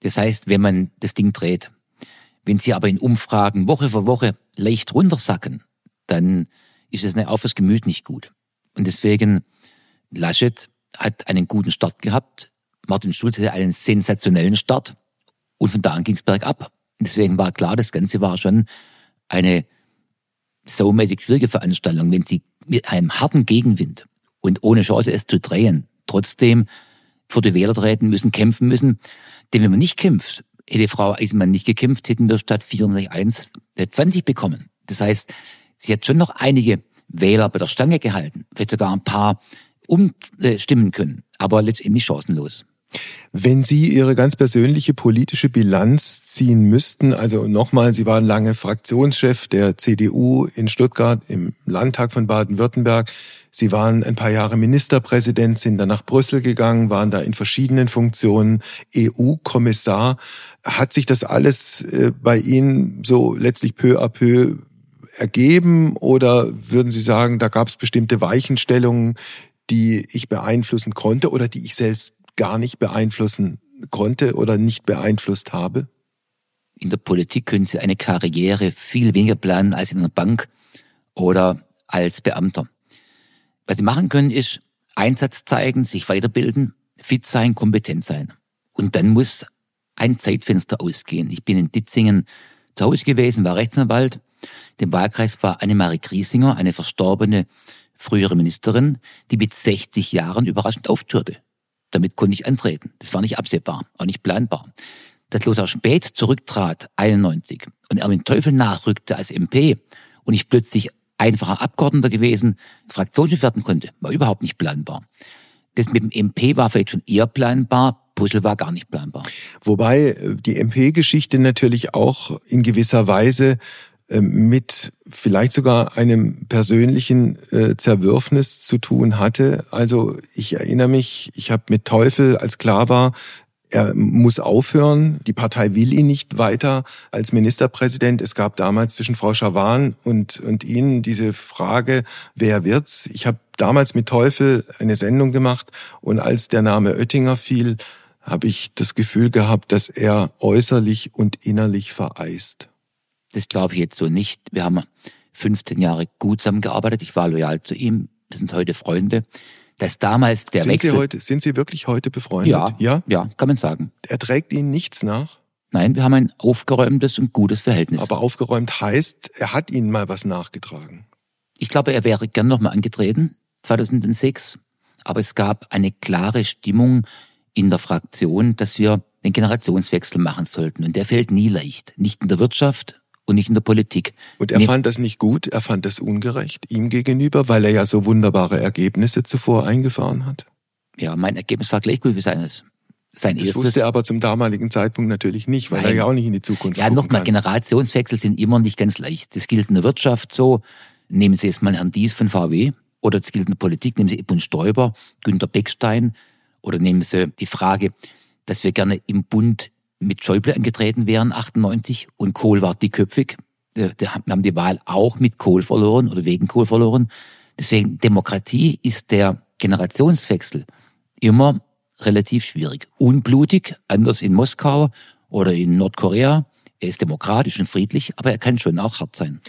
Das heißt, wenn man das Ding dreht. Wenn Sie aber in Umfragen Woche für Woche leicht runtersacken, dann ist es auch fürs Gemüt nicht gut. Und deswegen, Laschet hat einen guten Start gehabt. Martin Schulz hatte einen sensationellen Start. Und von da an ging es bergab. Deswegen war klar, das Ganze war schon eine saumäßig schwierige Veranstaltung, wenn sie mit einem harten Gegenwind und ohne Chance es zu drehen, trotzdem vor die Wähler treten müssen, kämpfen müssen. Denn wenn man nicht kämpft, hätte Frau Eisenmann nicht gekämpft, hätten wir statt 401 20 bekommen. Das heißt, sie hat schon noch einige Wähler bei der Stange gehalten, vielleicht sogar ein paar umstimmen können, aber letztendlich chancenlos. Wenn Sie Ihre ganz persönliche politische Bilanz ziehen müssten, also nochmal, Sie waren lange Fraktionschef der CDU in Stuttgart im Landtag von Baden-Württemberg. Sie waren ein paar Jahre Ministerpräsident, sind dann nach Brüssel gegangen, waren da in verschiedenen Funktionen EU-Kommissar. Hat sich das alles äh, bei Ihnen so letztlich peu à peu ergeben oder würden Sie sagen, da gab es bestimmte Weichenstellungen, die ich beeinflussen konnte oder die ich selbst gar nicht beeinflussen konnte oder nicht beeinflusst habe? In der Politik können Sie eine Karriere viel weniger planen als in einer Bank oder als Beamter. Was Sie machen können, ist Einsatz zeigen, sich weiterbilden, fit sein, kompetent sein. Und dann muss ein Zeitfenster ausgehen. Ich bin in Ditzingen zu Hause gewesen, war Rechtsanwalt. Dem Wahlkreis war Annemarie Griesinger, eine verstorbene frühere Ministerin, die mit 60 Jahren überraschend auftürte. Damit konnte ich antreten. Das war nicht absehbar, auch nicht planbar. Dass Lothar Späth zurücktrat, 91, und Erwin Teufel nachrückte als MP und ich plötzlich einfacher Abgeordneter gewesen, Fraktionschef werden konnte, war überhaupt nicht planbar. Das mit dem MP war vielleicht schon eher planbar, Brüssel war gar nicht planbar. Wobei äh, die MP-Geschichte natürlich auch in gewisser Weise mit vielleicht sogar einem persönlichen äh, Zerwürfnis zu tun hatte. Also ich erinnere mich, ich habe mit Teufel, als klar war, er muss aufhören. Die Partei will ihn nicht weiter als Ministerpräsident. Es gab damals zwischen Frau Schawan und, und Ihnen diese Frage, wer wird's? Ich habe damals mit Teufel eine Sendung gemacht und als der Name Oettinger fiel, habe ich das Gefühl gehabt, dass er äußerlich und innerlich vereist. Das glaube ich jetzt so nicht. Wir haben 15 Jahre gut zusammengearbeitet. Ich war loyal zu ihm. Wir sind heute Freunde. Dass damals der sind Wechsel. Sie heute, sind Sie wirklich heute befreundet? Ja, ja, ja, kann man sagen. Er trägt Ihnen nichts nach? Nein, wir haben ein aufgeräumtes und gutes Verhältnis. Aber aufgeräumt heißt, er hat Ihnen mal was nachgetragen. Ich glaube, er wäre gern nochmal angetreten, 2006. Aber es gab eine klare Stimmung in der Fraktion, dass wir den Generationswechsel machen sollten. Und der fällt nie leicht. Nicht in der Wirtschaft, und nicht in der Politik. Und er nee. fand das nicht gut, er fand das ungerecht ihm gegenüber, weil er ja so wunderbare Ergebnisse zuvor eingefahren hat. Ja, mein Ergebnis war gleich gut wie seines. Sein das erstes. wusste er aber zum damaligen Zeitpunkt natürlich nicht, weil Nein. er ja auch nicht in die Zukunft Ja, nochmal, Generationswechsel sind immer nicht ganz leicht. Das gilt in der Wirtschaft so. Nehmen Sie jetzt mal Herrn Dies von VW oder das gilt in der Politik. Nehmen Sie Ip Stoiber, Günter Beckstein oder nehmen Sie die Frage, dass wir gerne im Bund mit Schäuble angetreten wären, 98, und Kohl war dickköpfig. Wir haben die Wahl auch mit Kohl verloren oder wegen Kohl verloren. Deswegen Demokratie ist der Generationswechsel immer relativ schwierig. Unblutig, anders in Moskau oder in Nordkorea. Er ist demokratisch und friedlich, aber er kann schon auch hart sein.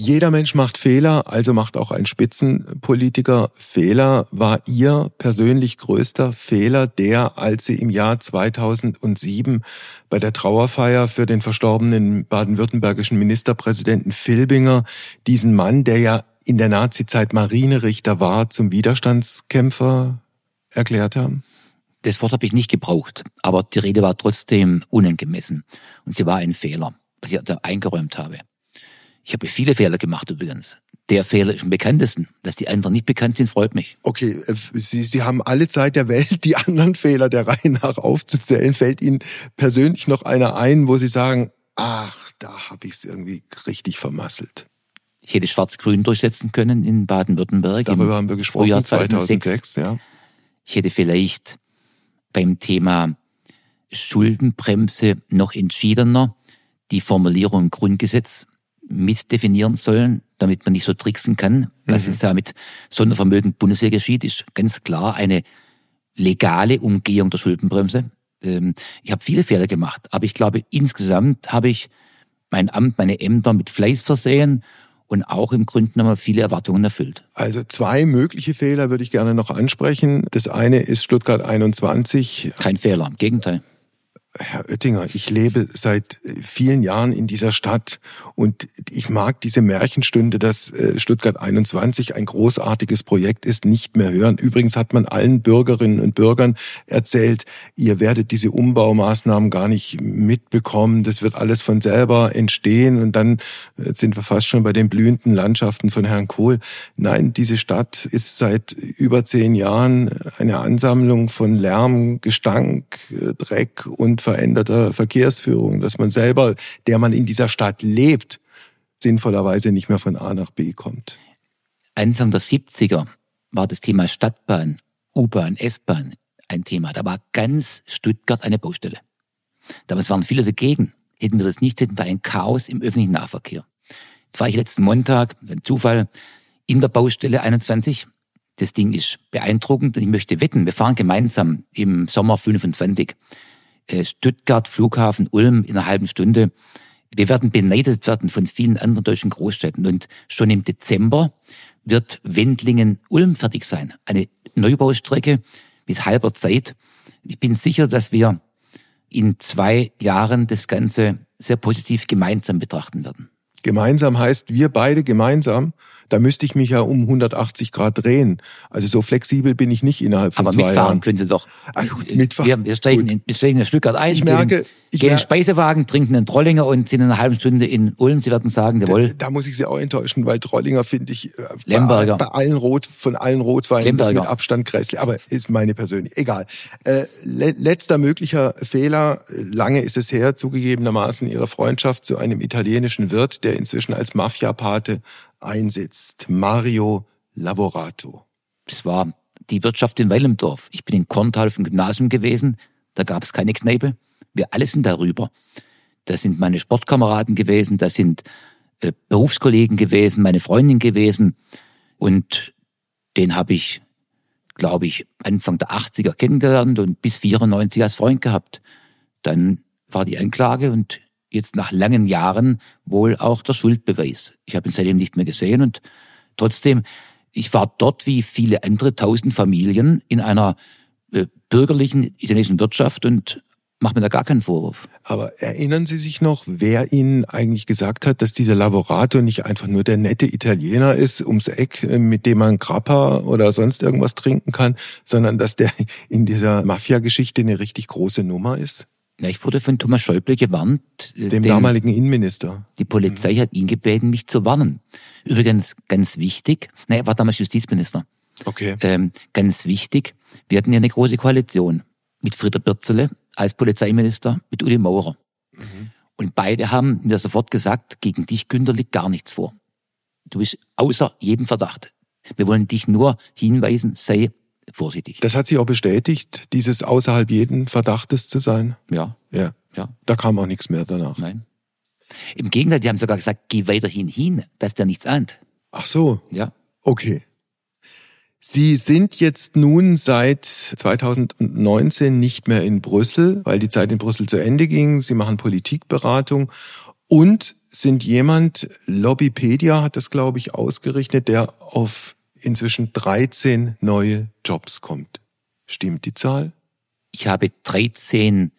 Jeder Mensch macht Fehler, also macht auch ein Spitzenpolitiker Fehler. War Ihr persönlich größter Fehler der, als Sie im Jahr 2007 bei der Trauerfeier für den verstorbenen baden-württembergischen Ministerpräsidenten Filbinger diesen Mann, der ja in der Nazizeit Marinerichter war, zum Widerstandskämpfer erklärt haben? Das Wort habe ich nicht gebraucht, aber die Rede war trotzdem unangemessen und sie war ein Fehler, was ich da eingeräumt habe. Ich habe viele Fehler gemacht übrigens. Der Fehler ist am bekanntesten. Dass die anderen nicht bekannt sind, freut mich. Okay, äh, Sie, Sie haben alle Zeit der Welt, die anderen Fehler der Reihe nach aufzuzählen. Fällt Ihnen persönlich noch einer ein, wo Sie sagen, ach, da habe ich es irgendwie richtig vermasselt? Ich hätte Schwarz-Grün durchsetzen können in Baden-Württemberg. Darüber haben wir gesprochen, Frühjahr 2006. 2006 ja. Ich hätte vielleicht beim Thema Schuldenbremse noch entschiedener die Formulierung im Grundgesetz mitdefinieren sollen, damit man nicht so tricksen kann. Was mhm. jetzt da mit Sondervermögen Bundeswehr geschieht, ist ganz klar eine legale Umgehung der Schuldenbremse. Ähm, ich habe viele Fehler gemacht, aber ich glaube, insgesamt habe ich mein Amt, meine Ämter mit Fleiß versehen und auch im Grunde genommen viele Erwartungen erfüllt. Also zwei mögliche Fehler würde ich gerne noch ansprechen. Das eine ist Stuttgart 21. Kein Fehler, im Gegenteil. Herr Oettinger, ich lebe seit vielen Jahren in dieser Stadt und ich mag diese Märchenstunde, dass äh, Stuttgart 21 ein großartiges Projekt ist, nicht mehr hören. Übrigens hat man allen Bürgerinnen und Bürgern erzählt, ihr werdet diese Umbaumaßnahmen gar nicht mitbekommen. Das wird alles von selber entstehen und dann äh, sind wir fast schon bei den blühenden Landschaften von Herrn Kohl. Nein, diese Stadt ist seit über zehn Jahren eine Ansammlung von Lärm, Gestank, äh, Dreck und veränderter Verkehrsführung, dass man selber, der man in dieser Stadt lebt, sinnvollerweise nicht mehr von A nach B kommt. Anfang der 70er war das Thema Stadtbahn, U-Bahn, S-Bahn ein Thema. Da war ganz Stuttgart eine Baustelle. Damals waren viele dagegen. Hätten wir das nicht, hätten wir ein Chaos im öffentlichen Nahverkehr. Jetzt war ich letzten Montag, ein Zufall, in der Baustelle 21. Das Ding ist beeindruckend und ich möchte wetten, wir fahren gemeinsam im Sommer 25 äh, Stuttgart, Flughafen, Ulm in einer halben Stunde. Wir werden beneidet werden von vielen anderen deutschen Großstädten. Und schon im Dezember wird Wendlingen-Ulm fertig sein. Eine Neubaustrecke mit halber Zeit. Ich bin sicher, dass wir in zwei Jahren das Ganze sehr positiv gemeinsam betrachten werden. Gemeinsam heißt wir beide gemeinsam da müsste ich mich ja um 180 Grad drehen. Also so flexibel bin ich nicht innerhalb von Aber zwei mitfahren Jahren. können Sie doch. Ach gut, mitfahren. Wir, wir steigen, in, wir steigen in Stuttgart ein, Ich merke, ich gehen in den Speisewagen, trinken einen Trollinger und sind in einer halben Stunde in Ulm. Sie werden sagen, jawohl, Da muss ich Sie auch enttäuschen, weil Trollinger finde ich äh, Lemberger. bei, bei allen Rot von allen Rotweinen das mit. Abstand grässlich, aber ist meine persönlich egal. Äh, le letzter möglicher Fehler, lange ist es her, zugegebenermaßen Ihre Freundschaft zu einem italienischen Wirt, der inzwischen als Mafiapate einsitzt, Mario Lavorato. das war die Wirtschaft in Weilendorf. Ich bin in Korntal dem Gymnasium gewesen, da gab es keine Kneipe. Wir alle sind darüber. Das sind meine Sportkameraden gewesen, das sind äh, Berufskollegen gewesen, meine Freundin gewesen. Und den habe ich, glaube ich, Anfang der 80er kennengelernt und bis 94 als Freund gehabt. Dann war die Anklage und jetzt nach langen Jahren wohl auch der Schuldbeweis. Ich habe ihn seitdem nicht mehr gesehen und trotzdem, ich war dort wie viele andere tausend Familien in einer äh, bürgerlichen italienischen Wirtschaft und mache mir da gar keinen Vorwurf. Aber erinnern Sie sich noch, wer Ihnen eigentlich gesagt hat, dass dieser Lavorato nicht einfach nur der nette Italiener ist ums Eck, äh, mit dem man Grappa oder sonst irgendwas trinken kann, sondern dass der in dieser Mafia-Geschichte eine richtig große Nummer ist? Ich wurde von Thomas Schäuble gewarnt. äh, Dem damaligen Innenminister. Die Polizei hat ihn gebeten, mich zu warnen. Übrigens ganz wichtig, na, er war damals Justizminister. Okay. Ähm, ganz wichtig, wir hatten ja eine große Koalition mit Frieder Birzele als Polizeiminister, mit Uli Maurer. Und beide haben mir sofort gesagt, gegen dich, Günther, liegt gar nichts vor. Du bist außer jedem Verdacht. Wir wollen dich nur hinweisen, sei vorsichtig. Das hat sich auch bestätigt, dieses außerhalb jeden Verdachtes zu sein. Ja, Ja. ja, Da kam auch nichts mehr danach. nein. Im Gegenteil, die haben sogar gesagt, geh weiterhin hin, dass der nichts ahnt. Ach so. Ja. Okay. Sie sind jetzt nun seit 2019 nicht mehr in Brüssel, weil die Zeit in Brüssel zu Ende ging. Sie machen Politikberatung und sind jemand, Lobbypedia hat das, glaube ich, ausgerechnet, der auf inzwischen 13 neue Jobs kommt. Stimmt die Zahl? Ich habe 13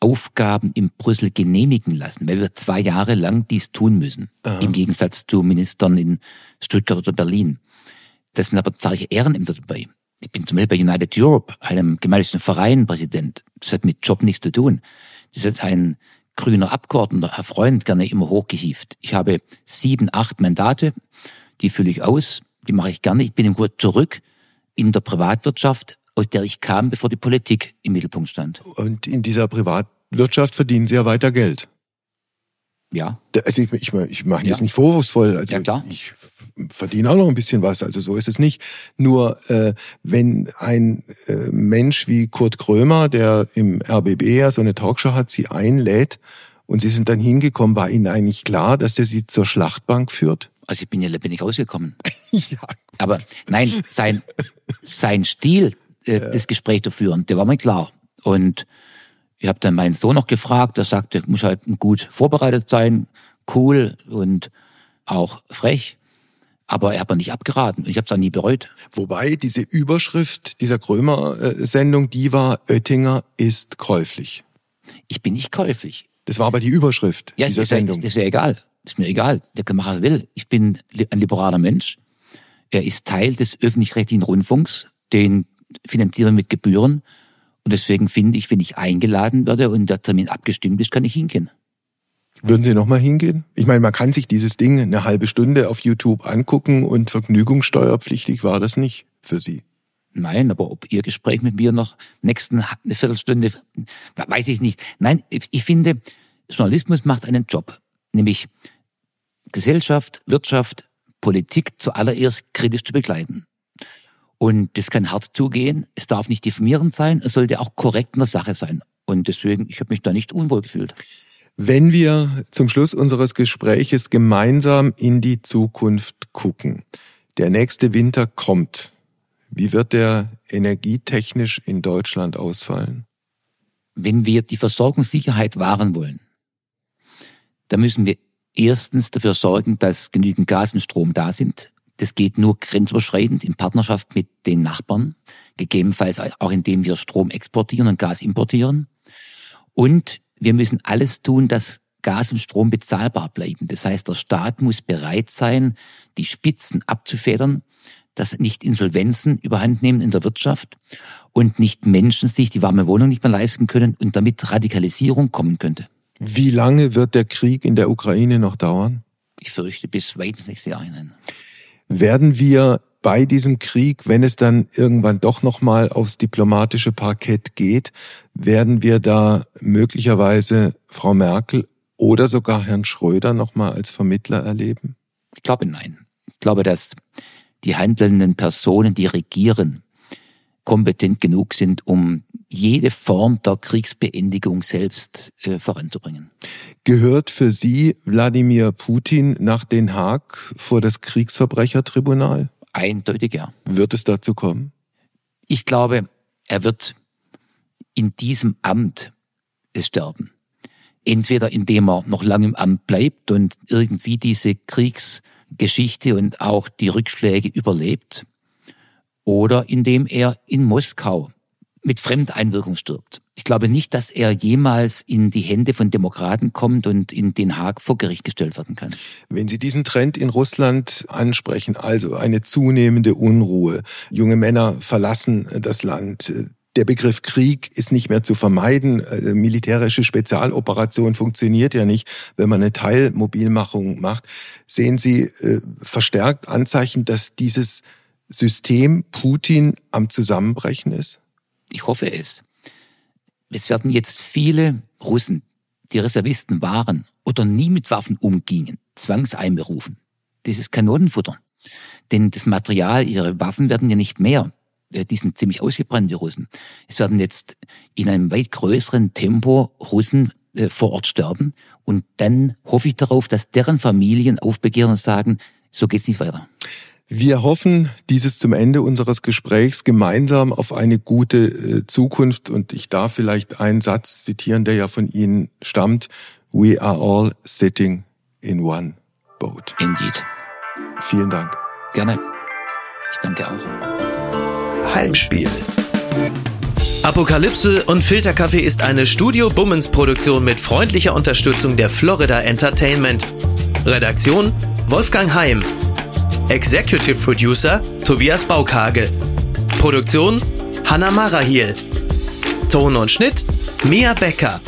Aufgaben in Brüssel genehmigen lassen, weil wir zwei Jahre lang dies tun müssen. Im Gegensatz zu Ministern in Stuttgart oder Berlin. Das sind aber zahlreiche Ehrenämter dabei. Ich bin zum Beispiel bei United Europe, einem gemeinnützigen Verein, Präsident. Das hat mit Job nichts zu tun. Das hat ein grüner Abgeordneter, Herr Freund, gerne immer hochgehieft. Ich habe sieben, acht Mandate, die fülle ich aus, die mache ich gerne. Ich bin im Grunde zurück in der Privatwirtschaft, aus der ich kam, bevor die Politik im Mittelpunkt stand. Und in dieser Privatwirtschaft verdienen Sie ja weiter Geld. Ja, Also ich, ich, ich mache Ja. das nicht vorwurfsvoll. Also Ja, klar. Ich verdiene auch noch ein bisschen was. Also so ist es nicht. Nur äh, wenn ein äh, Mensch wie Kurt Krömer, der im RBB ja so eine Talkshow hat, Sie einlädt und Sie sind dann hingekommen, war Ihnen eigentlich klar, dass der Sie zur Schlachtbank führt? Also ich bin ja lebendig rausgekommen. ja. Aber nein, sein, sein Stil, äh, das Gespräch zu führen, der war mir klar. Und ich habe dann meinen Sohn noch gefragt, der sagte, muss halt gut vorbereitet sein, cool und auch frech. Aber er hat mir nicht abgeraten und ich habe es auch nie bereut. Wobei diese Überschrift dieser Krömer-Sendung, die war, Oettinger ist käuflich. Ich bin nicht käuflich. Das war aber die Überschrift ja, dieser ist ja, Sendung. ist ja egal. Ist mir egal. Der kann machen, was er will. Ich bin ein liberaler Mensch. Er ist Teil des öffentlich-rechtlichen Rundfunks. Den finanzieren wir mit Gebühren. Und deswegen finde ich, wenn ich eingeladen werde und der Termin abgestimmt ist, kann ich hingehen. Würden Sie nochmal hingehen? Ich meine, man kann sich dieses Ding eine halbe Stunde auf YouTube angucken und vergnügungssteuerpflichtig war das nicht für Sie. Nein, aber ob Ihr Gespräch mit mir noch nächsten eine Viertelstunde, weiß ich nicht. Nein, ich finde, Journalismus macht einen Job, nämlich Gesellschaft, Wirtschaft, Politik zuallererst kritisch zu begleiten. Und das kann hart zugehen, es darf nicht diffamierend sein, es sollte auch korrekt in der Sache sein. Und deswegen, ich habe mich da nicht unwohl gefühlt. Wenn wir zum Schluss unseres Gespräches gemeinsam in die Zukunft gucken, der nächste Winter kommt, wie wird der energietechnisch in Deutschland ausfallen? Wenn wir die Versorgungssicherheit wahren wollen, dann müssen wir erstens dafür sorgen, dass genügend Gas und Strom da sind. Das geht nur grenzüberschreitend in Partnerschaft mit den Nachbarn, gegebenenfalls auch indem wir Strom exportieren und Gas importieren. Und wir müssen alles tun, dass Gas und Strom bezahlbar bleiben. Das heißt, der Staat muss bereit sein, die Spitzen abzufedern, dass nicht Insolvenzen überhand nehmen in der Wirtschaft und nicht Menschen sich die warme Wohnung nicht mehr leisten können und damit Radikalisierung kommen könnte. Wie lange wird der Krieg in der Ukraine noch dauern? Ich fürchte bis weit ins nächste Jahr hinein. Werden wir bei diesem Krieg, wenn es dann irgendwann doch nochmal aufs diplomatische Parkett geht, werden wir da möglicherweise Frau Merkel oder sogar Herrn Schröder nochmal als Vermittler erleben? Ich glaube nein. Ich glaube, dass die handelnden Personen, die regieren, kompetent genug sind, um jede Form der Kriegsbeendigung selbst äh, voranzubringen. Gehört für Sie Wladimir Putin nach Den Haag vor das Kriegsverbrechertribunal? Eindeutig ja. Wird es dazu kommen? Ich glaube, er wird in diesem Amt sterben. Entweder indem er noch lange im Amt bleibt und irgendwie diese Kriegsgeschichte und auch die Rückschläge überlebt, oder indem er in Moskau mit Fremdeinwirkung stirbt. Ich glaube nicht, dass er jemals in die Hände von Demokraten kommt und in Den Haag vor Gericht gestellt werden kann. Wenn Sie diesen Trend in Russland ansprechen, also eine zunehmende Unruhe, junge Männer verlassen das Land, der Begriff Krieg ist nicht mehr zu vermeiden. Militärische Spezialoperation funktioniert ja nicht, wenn man eine Teilmobilmachung macht. Sehen Sie äh, verstärkt Anzeichen, dass dieses System Putin am Zusammenbrechen ist? Ich hoffe es. Es werden jetzt viele Russen, die Reservisten waren oder nie mit Waffen umgingen, zwangseinberufen. Das ist Kanonenfutter. Denn das Material, ihre Waffen werden ja nicht mehr. Die sind ziemlich ausgebrannt, die Russen. Es werden jetzt in einem weit größeren Tempo Russen äh, vor Ort sterben. Und dann hoffe ich darauf, dass deren Familien aufbegehren und sagen, so geht's nicht weiter. Wir hoffen, dieses zum Ende unseres Gesprächs gemeinsam auf eine gute äh, Zukunft. Und ich darf vielleicht einen Satz zitieren, der ja von Ihnen stammt. We are all sitting in one boat. Indeed. Vielen Dank. Gerne. Ich danke auch. Heimspiel. Apokalypse und Filterkaffee ist eine Studio Bummens Produktion mit freundlicher Unterstützung der Florida Entertainment. Redaktion Wolfgang Heim. Executive Producer Tobias Baukage. Produktion Hanna Marahiel. Ton und Schnitt Mia Becker.